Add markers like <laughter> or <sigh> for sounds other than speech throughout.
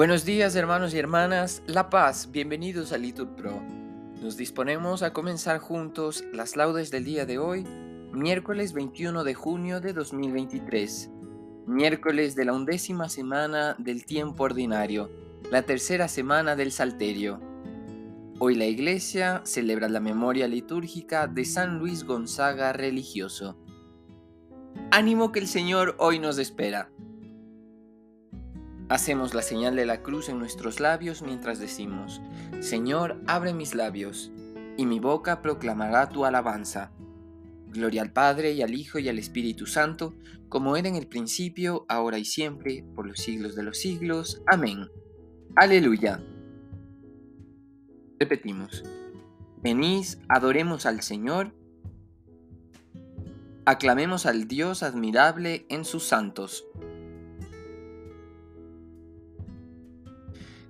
Buenos días hermanos y hermanas, La Paz, bienvenidos a Litur Pro. Nos disponemos a comenzar juntos las laudes del día de hoy, miércoles 21 de junio de 2023, miércoles de la undécima semana del tiempo ordinario, la tercera semana del Salterio. Hoy la Iglesia celebra la memoria litúrgica de San Luis Gonzaga religioso. Ánimo que el Señor hoy nos espera. Hacemos la señal de la cruz en nuestros labios mientras decimos, Señor, abre mis labios, y mi boca proclamará tu alabanza. Gloria al Padre y al Hijo y al Espíritu Santo, como era en el principio, ahora y siempre, por los siglos de los siglos. Amén. Aleluya. Repetimos. Venid, adoremos al Señor, aclamemos al Dios admirable en sus santos.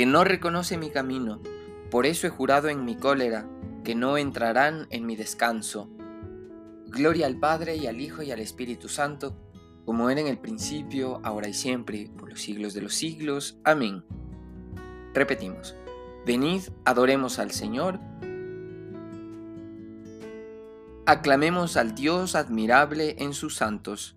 que no reconoce mi camino. Por eso he jurado en mi cólera, que no entrarán en mi descanso. Gloria al Padre y al Hijo y al Espíritu Santo, como era en el principio, ahora y siempre, por los siglos de los siglos. Amén. Repetimos, venid, adoremos al Señor, aclamemos al Dios admirable en sus santos.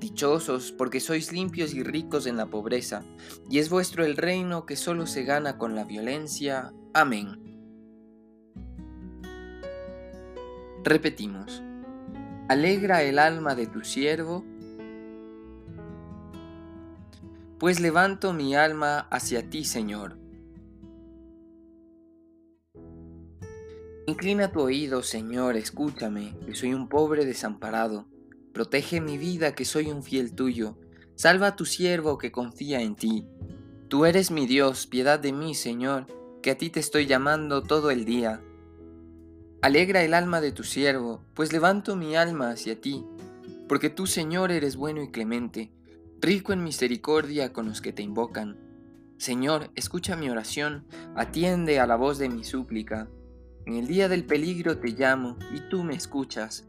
Dichosos porque sois limpios y ricos en la pobreza, y es vuestro el reino que solo se gana con la violencia. Amén. Repetimos. Alegra el alma de tu siervo, pues levanto mi alma hacia ti, Señor. Inclina tu oído, Señor, escúchame, que soy un pobre desamparado Protege mi vida, que soy un fiel tuyo. Salva a tu siervo que confía en ti. Tú eres mi Dios, piedad de mí, Señor, que a ti te estoy llamando todo el día. Alegra el alma de tu siervo, pues levanto mi alma hacia ti, porque tú, Señor, eres bueno y clemente, rico en misericordia con los que te invocan. Señor, escucha mi oración, atiende a la voz de mi súplica. En el día del peligro te llamo, y tú me escuchas.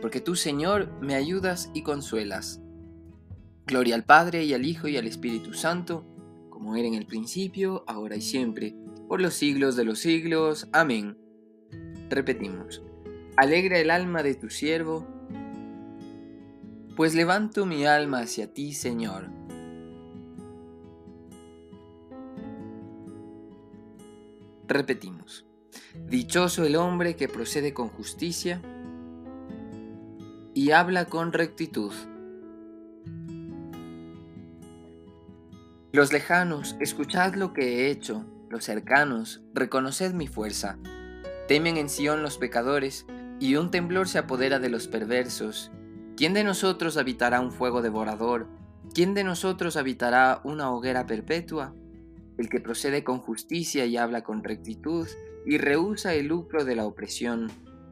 porque tú, Señor, me ayudas y consuelas. Gloria al Padre y al Hijo y al Espíritu Santo, como era en el principio, ahora y siempre, por los siglos de los siglos. Amén. Repetimos, alegra el alma de tu siervo, pues levanto mi alma hacia ti, Señor. Repetimos, dichoso el hombre que procede con justicia, y habla con rectitud. Los lejanos, escuchad lo que he hecho, los cercanos, reconoced mi fuerza. Temen en Sión los pecadores, y un temblor se apodera de los perversos. ¿Quién de nosotros habitará un fuego devorador? ¿Quién de nosotros habitará una hoguera perpetua? El que procede con justicia y habla con rectitud, y rehúsa el lucro de la opresión,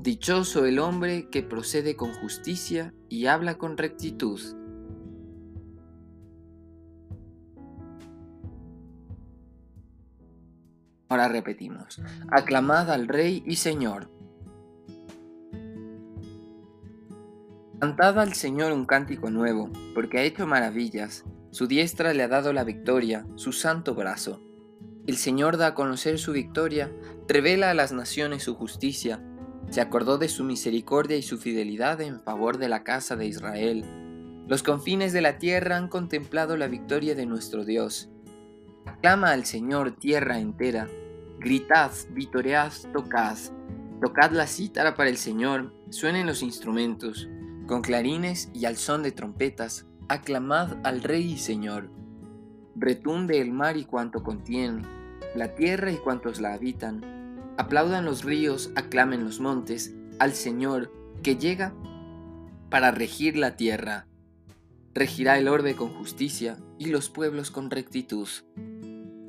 Dichoso el hombre que procede con justicia y habla con rectitud. Ahora repetimos, aclamad al Rey y Señor. Cantad al Señor un cántico nuevo, porque ha hecho maravillas. Su diestra le ha dado la victoria, su santo brazo. El Señor da a conocer su victoria, revela a las naciones su justicia. Se acordó de su misericordia y su fidelidad en favor de la casa de Israel. Los confines de la tierra han contemplado la victoria de nuestro Dios. Aclama al Señor tierra entera. Gritad, vitoread, tocad. Tocad la cítara para el Señor, suenen los instrumentos. Con clarines y al son de trompetas, aclamad al Rey y Señor. Retumbe el mar y cuanto contiene, la tierra y cuantos la habitan. Aplaudan los ríos, aclamen los montes, al Señor que llega para regir la tierra. Regirá el orbe con justicia y los pueblos con rectitud.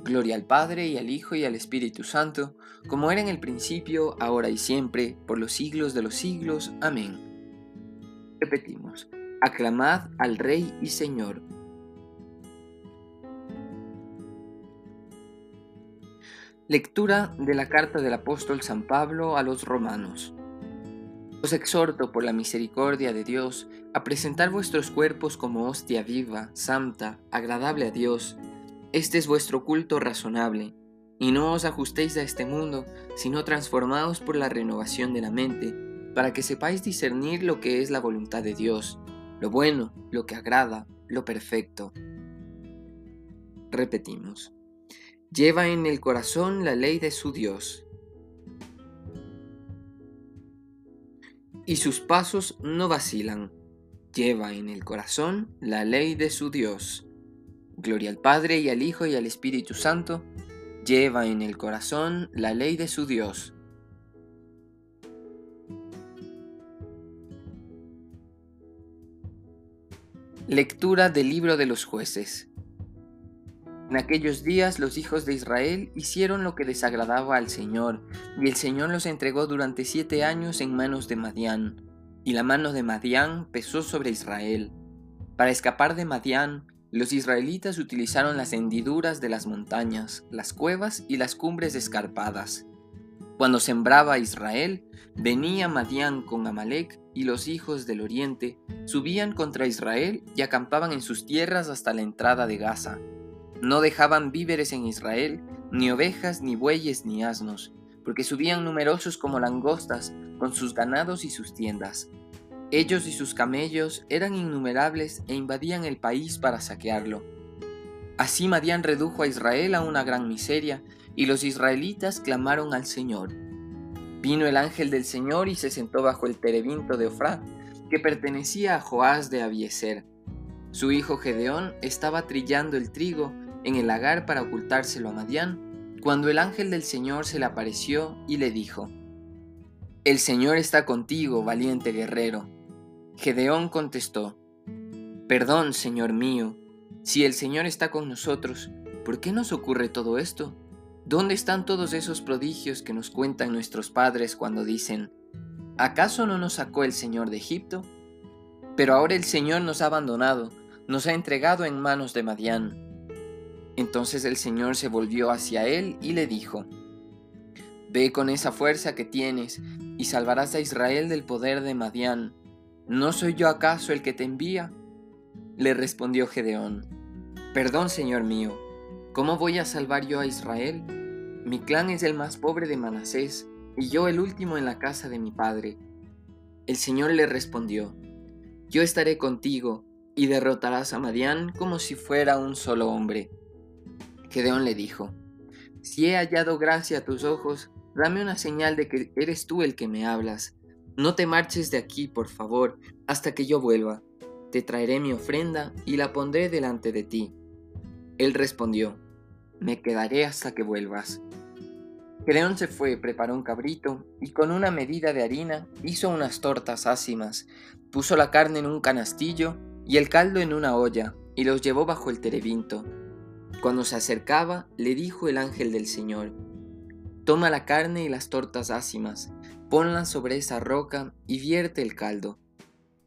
Gloria al Padre y al Hijo y al Espíritu Santo, como era en el principio, ahora y siempre, por los siglos de los siglos. Amén. Repetimos, aclamad al Rey y Señor. Lectura de la carta del apóstol San Pablo a los romanos. Os exhorto por la misericordia de Dios a presentar vuestros cuerpos como hostia viva, santa, agradable a Dios. Este es vuestro culto razonable, y no os ajustéis a este mundo, sino transformaos por la renovación de la mente para que sepáis discernir lo que es la voluntad de Dios, lo bueno, lo que agrada, lo perfecto. Repetimos. Lleva en el corazón la ley de su Dios. Y sus pasos no vacilan. Lleva en el corazón la ley de su Dios. Gloria al Padre y al Hijo y al Espíritu Santo. Lleva en el corazón la ley de su Dios. Lectura del libro de los jueces. En aquellos días los hijos de Israel hicieron lo que desagradaba al Señor, y el Señor los entregó durante siete años en manos de Madián, y la mano de Madián pesó sobre Israel. Para escapar de Madián, los israelitas utilizaron las hendiduras de las montañas, las cuevas y las cumbres escarpadas. Cuando sembraba Israel, venía Madián con Amalek y los hijos del oriente subían contra Israel y acampaban en sus tierras hasta la entrada de Gaza. No dejaban víveres en Israel, ni ovejas, ni bueyes, ni asnos, porque subían numerosos como langostas con sus ganados y sus tiendas. Ellos y sus camellos eran innumerables e invadían el país para saquearlo. Así Madián redujo a Israel a una gran miseria, y los israelitas clamaron al Señor. Vino el ángel del Señor y se sentó bajo el terebinto de Ofrá, que pertenecía a Joás de Abieser. Su hijo Gedeón estaba trillando el trigo en el lagar para ocultárselo a Madián, cuando el ángel del Señor se le apareció y le dijo, El Señor está contigo, valiente guerrero. Gedeón contestó, Perdón, Señor mío, si el Señor está con nosotros, ¿por qué nos ocurre todo esto? ¿Dónde están todos esos prodigios que nos cuentan nuestros padres cuando dicen, ¿acaso no nos sacó el Señor de Egipto? Pero ahora el Señor nos ha abandonado, nos ha entregado en manos de Madián. Entonces el Señor se volvió hacia él y le dijo, Ve con esa fuerza que tienes y salvarás a Israel del poder de Madián. ¿No soy yo acaso el que te envía? Le respondió Gedeón. Perdón, Señor mío, ¿cómo voy a salvar yo a Israel? Mi clan es el más pobre de Manasés y yo el último en la casa de mi padre. El Señor le respondió, Yo estaré contigo y derrotarás a Madián como si fuera un solo hombre. Gedeón le dijo, Si he hallado gracia a tus ojos, dame una señal de que eres tú el que me hablas. No te marches de aquí, por favor, hasta que yo vuelva. Te traeré mi ofrenda y la pondré delante de ti. Él respondió, Me quedaré hasta que vuelvas. Gedeón se fue, preparó un cabrito y con una medida de harina hizo unas tortas ácimas, puso la carne en un canastillo y el caldo en una olla y los llevó bajo el terebinto. Cuando se acercaba, le dijo el ángel del Señor, Toma la carne y las tortas ácimas, ponlas sobre esa roca y vierte el caldo.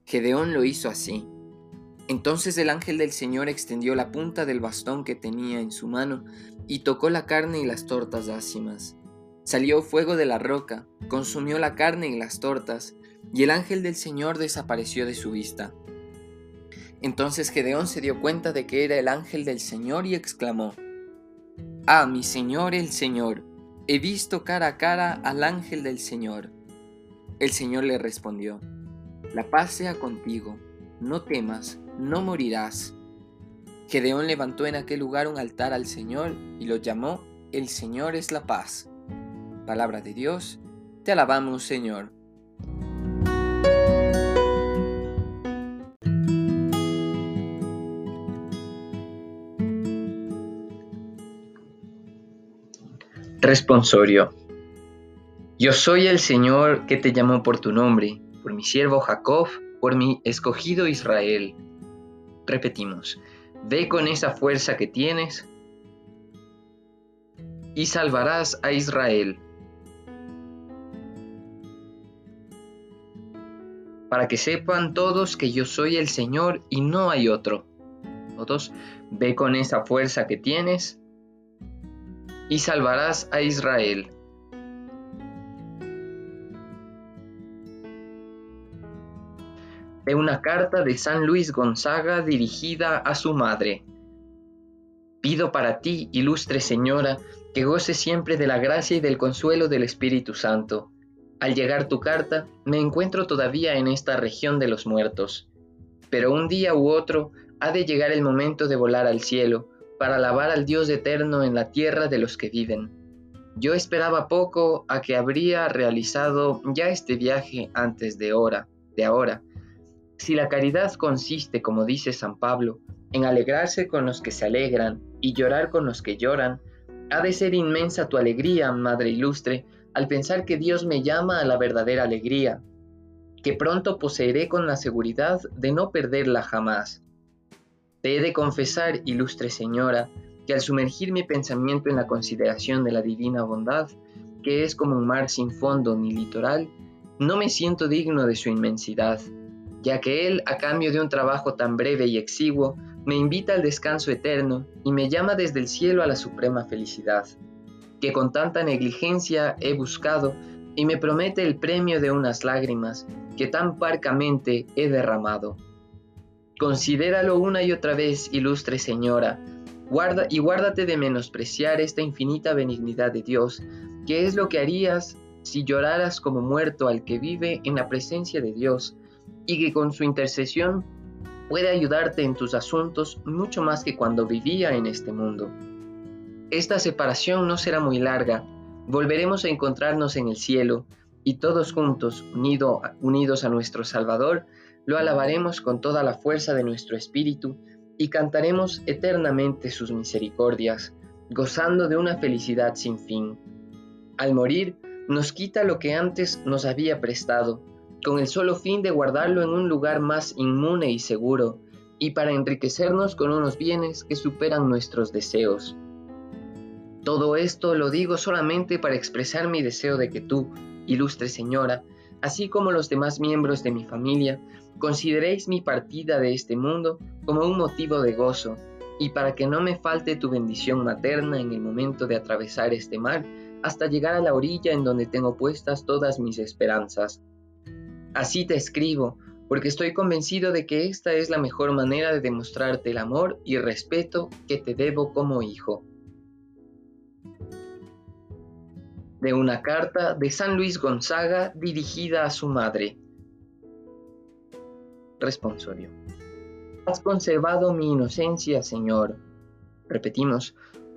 Gedeón lo hizo así. Entonces el ángel del Señor extendió la punta del bastón que tenía en su mano y tocó la carne y las tortas ácimas. Salió fuego de la roca, consumió la carne y las tortas, y el ángel del Señor desapareció de su vista. Entonces Gedeón se dio cuenta de que era el ángel del Señor y exclamó, Ah, mi Señor el Señor, he visto cara a cara al ángel del Señor. El Señor le respondió, La paz sea contigo, no temas, no morirás. Gedeón levantó en aquel lugar un altar al Señor y lo llamó El Señor es la paz. Palabra de Dios, te alabamos Señor. Responsorio. Yo soy el Señor que te llamó por tu nombre, por mi siervo Jacob, por mi escogido Israel. Repetimos, ve con esa fuerza que tienes y salvarás a Israel. Para que sepan todos que yo soy el Señor y no hay otro. Todos, ve con esa fuerza que tienes y salvarás a Israel. De una carta de San Luis Gonzaga dirigida a su madre. Pido para ti, ilustre señora, que goce siempre de la gracia y del consuelo del Espíritu Santo. Al llegar tu carta, me encuentro todavía en esta región de los muertos. Pero un día u otro ha de llegar el momento de volar al cielo, para alabar al Dios eterno en la tierra de los que viven. Yo esperaba poco a que habría realizado ya este viaje antes de hora, de ahora. Si la caridad consiste, como dice San Pablo, en alegrarse con los que se alegran y llorar con los que lloran, ha de ser inmensa tu alegría, Madre Ilustre, al pensar que Dios me llama a la verdadera alegría, que pronto poseeré con la seguridad de no perderla jamás. Te he de confesar, ilustre señora, que al sumergir mi pensamiento en la consideración de la divina bondad, que es como un mar sin fondo ni litoral, no me siento digno de su inmensidad, ya que Él, a cambio de un trabajo tan breve y exiguo, me invita al descanso eterno y me llama desde el cielo a la suprema felicidad, que con tanta negligencia he buscado y me promete el premio de unas lágrimas que tan parcamente he derramado. Considéralo una y otra vez, ilustre señora, guarda y guárdate de menospreciar esta infinita benignidad de Dios, que es lo que harías si lloraras como muerto al que vive en la presencia de Dios, y que con su intercesión puede ayudarte en tus asuntos mucho más que cuando vivía en este mundo. Esta separación no será muy larga, volveremos a encontrarnos en el cielo, y todos juntos, unidos a nuestro Salvador, lo alabaremos con toda la fuerza de nuestro espíritu y cantaremos eternamente sus misericordias, gozando de una felicidad sin fin. Al morir, nos quita lo que antes nos había prestado, con el solo fin de guardarlo en un lugar más inmune y seguro, y para enriquecernos con unos bienes que superan nuestros deseos. Todo esto lo digo solamente para expresar mi deseo de que tú, ilustre señora, así como los demás miembros de mi familia, consideréis mi partida de este mundo como un motivo de gozo, y para que no me falte tu bendición materna en el momento de atravesar este mar, hasta llegar a la orilla en donde tengo puestas todas mis esperanzas. Así te escribo, porque estoy convencido de que esta es la mejor manera de demostrarte el amor y respeto que te debo como hijo. De una carta de San Luis Gonzaga dirigida a su madre. Responsorio. Has conservado mi inocencia, Señor. Repetimos,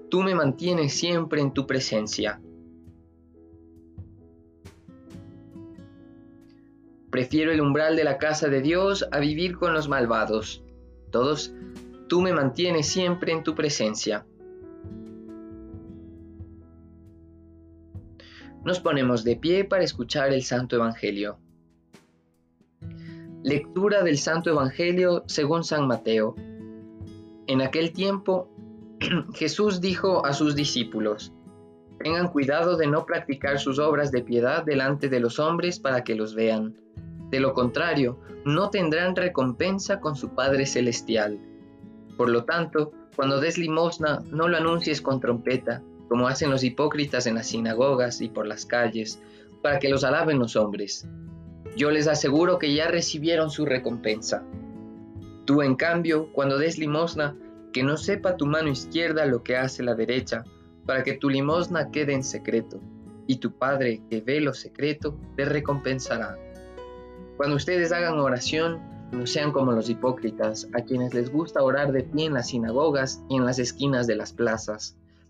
tú me mantienes siempre en tu presencia. Prefiero el umbral de la casa de Dios a vivir con los malvados. Todos, tú me mantienes siempre en tu presencia. Nos ponemos de pie para escuchar el Santo Evangelio. Lectura del Santo Evangelio según San Mateo. En aquel tiempo <clears throat> Jesús dijo a sus discípulos, Tengan cuidado de no practicar sus obras de piedad delante de los hombres para que los vean de lo contrario, no tendrán recompensa con su Padre Celestial. Por lo tanto, cuando des limosna, no lo anuncies con trompeta, como hacen los hipócritas en las sinagogas y por las calles, para que los alaben los hombres. Yo les aseguro que ya recibieron su recompensa. Tú, en cambio, cuando des limosna, que no sepa tu mano izquierda lo que hace la derecha, para que tu limosna quede en secreto, y tu Padre que ve lo secreto te recompensará. Cuando ustedes hagan oración, no sean como los hipócritas, a quienes les gusta orar de pie en las sinagogas y en las esquinas de las plazas,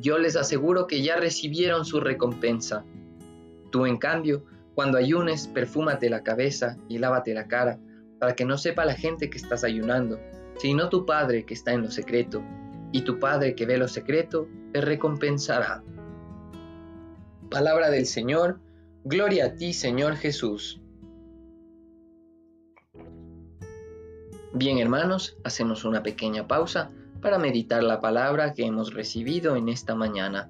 Yo les aseguro que ya recibieron su recompensa. Tú, en cambio, cuando ayunes, perfúmate la cabeza y lávate la cara, para que no sepa la gente que estás ayunando, sino tu Padre que está en lo secreto, y tu Padre que ve lo secreto te recompensará. Palabra del Señor, gloria a ti, Señor Jesús. Bien hermanos, hacemos una pequeña pausa para meditar la palabra que hemos recibido en esta mañana.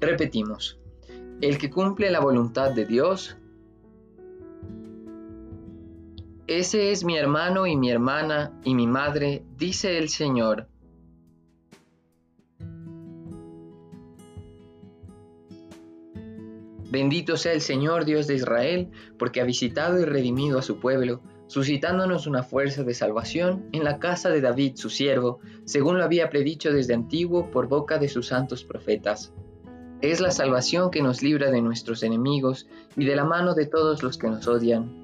Repetimos, el que cumple la voluntad de Dios, ese es mi hermano y mi hermana y mi madre, dice el Señor. Bendito sea el Señor Dios de Israel, porque ha visitado y redimido a su pueblo, suscitándonos una fuerza de salvación en la casa de David, su siervo, según lo había predicho desde antiguo por boca de sus santos profetas es la salvación que nos libra de nuestros enemigos y de la mano de todos los que nos odian.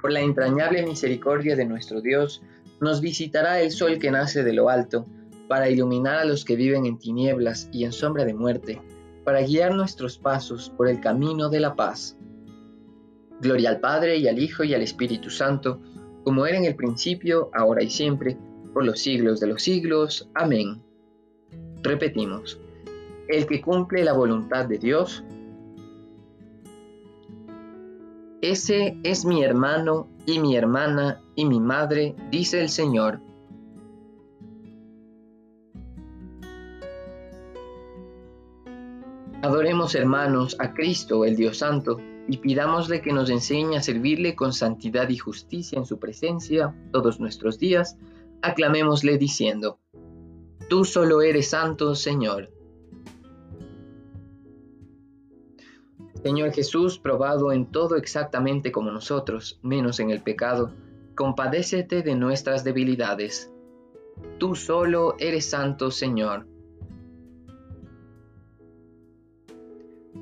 Por la entrañable misericordia de nuestro Dios, nos visitará el sol que nace de lo alto, para iluminar a los que viven en tinieblas y en sombra de muerte, para guiar nuestros pasos por el camino de la paz. Gloria al Padre y al Hijo y al Espíritu Santo, como era en el principio, ahora y siempre, por los siglos de los siglos. Amén. Repetimos, el que cumple la voluntad de Dios, ese es mi hermano y mi hermana y mi madre, dice el Señor. Adoremos hermanos a Cristo, el Dios Santo, y pidámosle que nos enseñe a servirle con santidad y justicia en su presencia todos nuestros días. Aclamémosle diciendo, Tú solo eres santo, Señor. Señor Jesús, probado en todo exactamente como nosotros, menos en el pecado, compadécete de nuestras debilidades. Tú solo eres santo, Señor.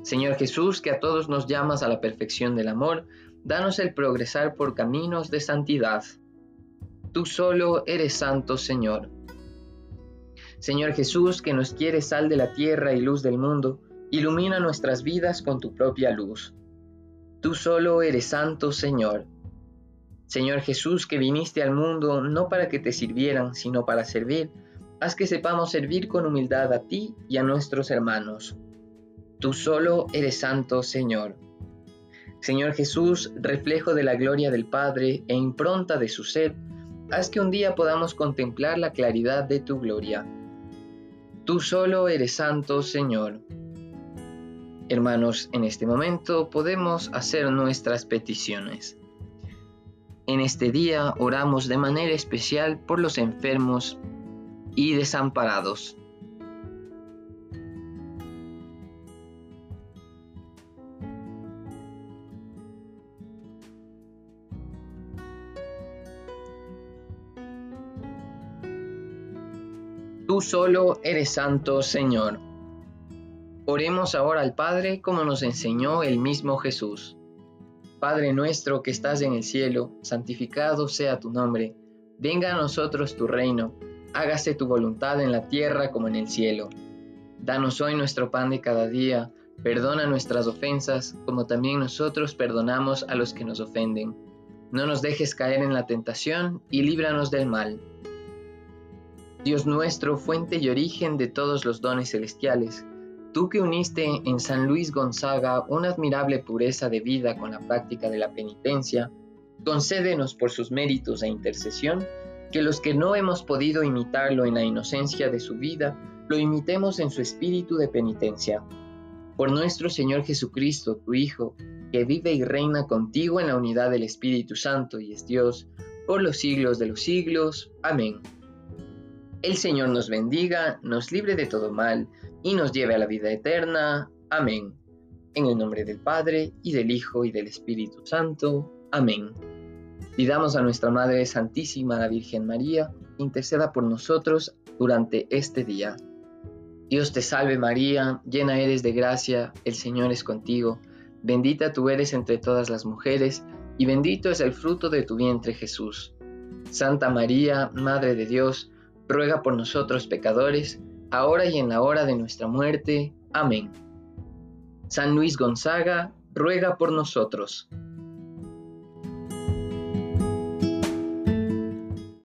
Señor Jesús, que a todos nos llamas a la perfección del amor, danos el progresar por caminos de santidad. Tú solo eres santo, Señor. Señor Jesús, que nos quieres sal de la tierra y luz del mundo, ilumina nuestras vidas con tu propia luz. Tú solo eres santo, Señor. Señor Jesús, que viniste al mundo no para que te sirvieran, sino para servir, haz que sepamos servir con humildad a ti y a nuestros hermanos. Tú solo eres santo, Señor. Señor Jesús, reflejo de la gloria del Padre e impronta de su ser, haz que un día podamos contemplar la claridad de tu gloria. Tú solo eres santo, Señor. Hermanos, en este momento podemos hacer nuestras peticiones. En este día oramos de manera especial por los enfermos y desamparados. Tú solo eres santo, Señor. Oremos ahora al Padre como nos enseñó el mismo Jesús. Padre nuestro que estás en el cielo, santificado sea tu nombre. Venga a nosotros tu reino. Hágase tu voluntad en la tierra como en el cielo. Danos hoy nuestro pan de cada día. Perdona nuestras ofensas, como también nosotros perdonamos a los que nos ofenden. No nos dejes caer en la tentación y líbranos del mal. Dios nuestro, fuente y origen de todos los dones celestiales, tú que uniste en San Luis Gonzaga una admirable pureza de vida con la práctica de la penitencia, concédenos por sus méritos e intercesión que los que no hemos podido imitarlo en la inocencia de su vida, lo imitemos en su espíritu de penitencia. Por nuestro Señor Jesucristo, tu Hijo, que vive y reina contigo en la unidad del Espíritu Santo y es Dios, por los siglos de los siglos. Amén. El Señor nos bendiga, nos libre de todo mal y nos lleve a la vida eterna. Amén. En el nombre del Padre, y del Hijo, y del Espíritu Santo. Amén. Pidamos a nuestra Madre Santísima, la Virgen María, interceda por nosotros durante este día. Dios te salve María, llena eres de gracia, el Señor es contigo, bendita tú eres entre todas las mujeres, y bendito es el fruto de tu vientre Jesús. Santa María, Madre de Dios, ruega por nosotros pecadores, ahora y en la hora de nuestra muerte. Amén. San Luis Gonzaga, ruega por nosotros.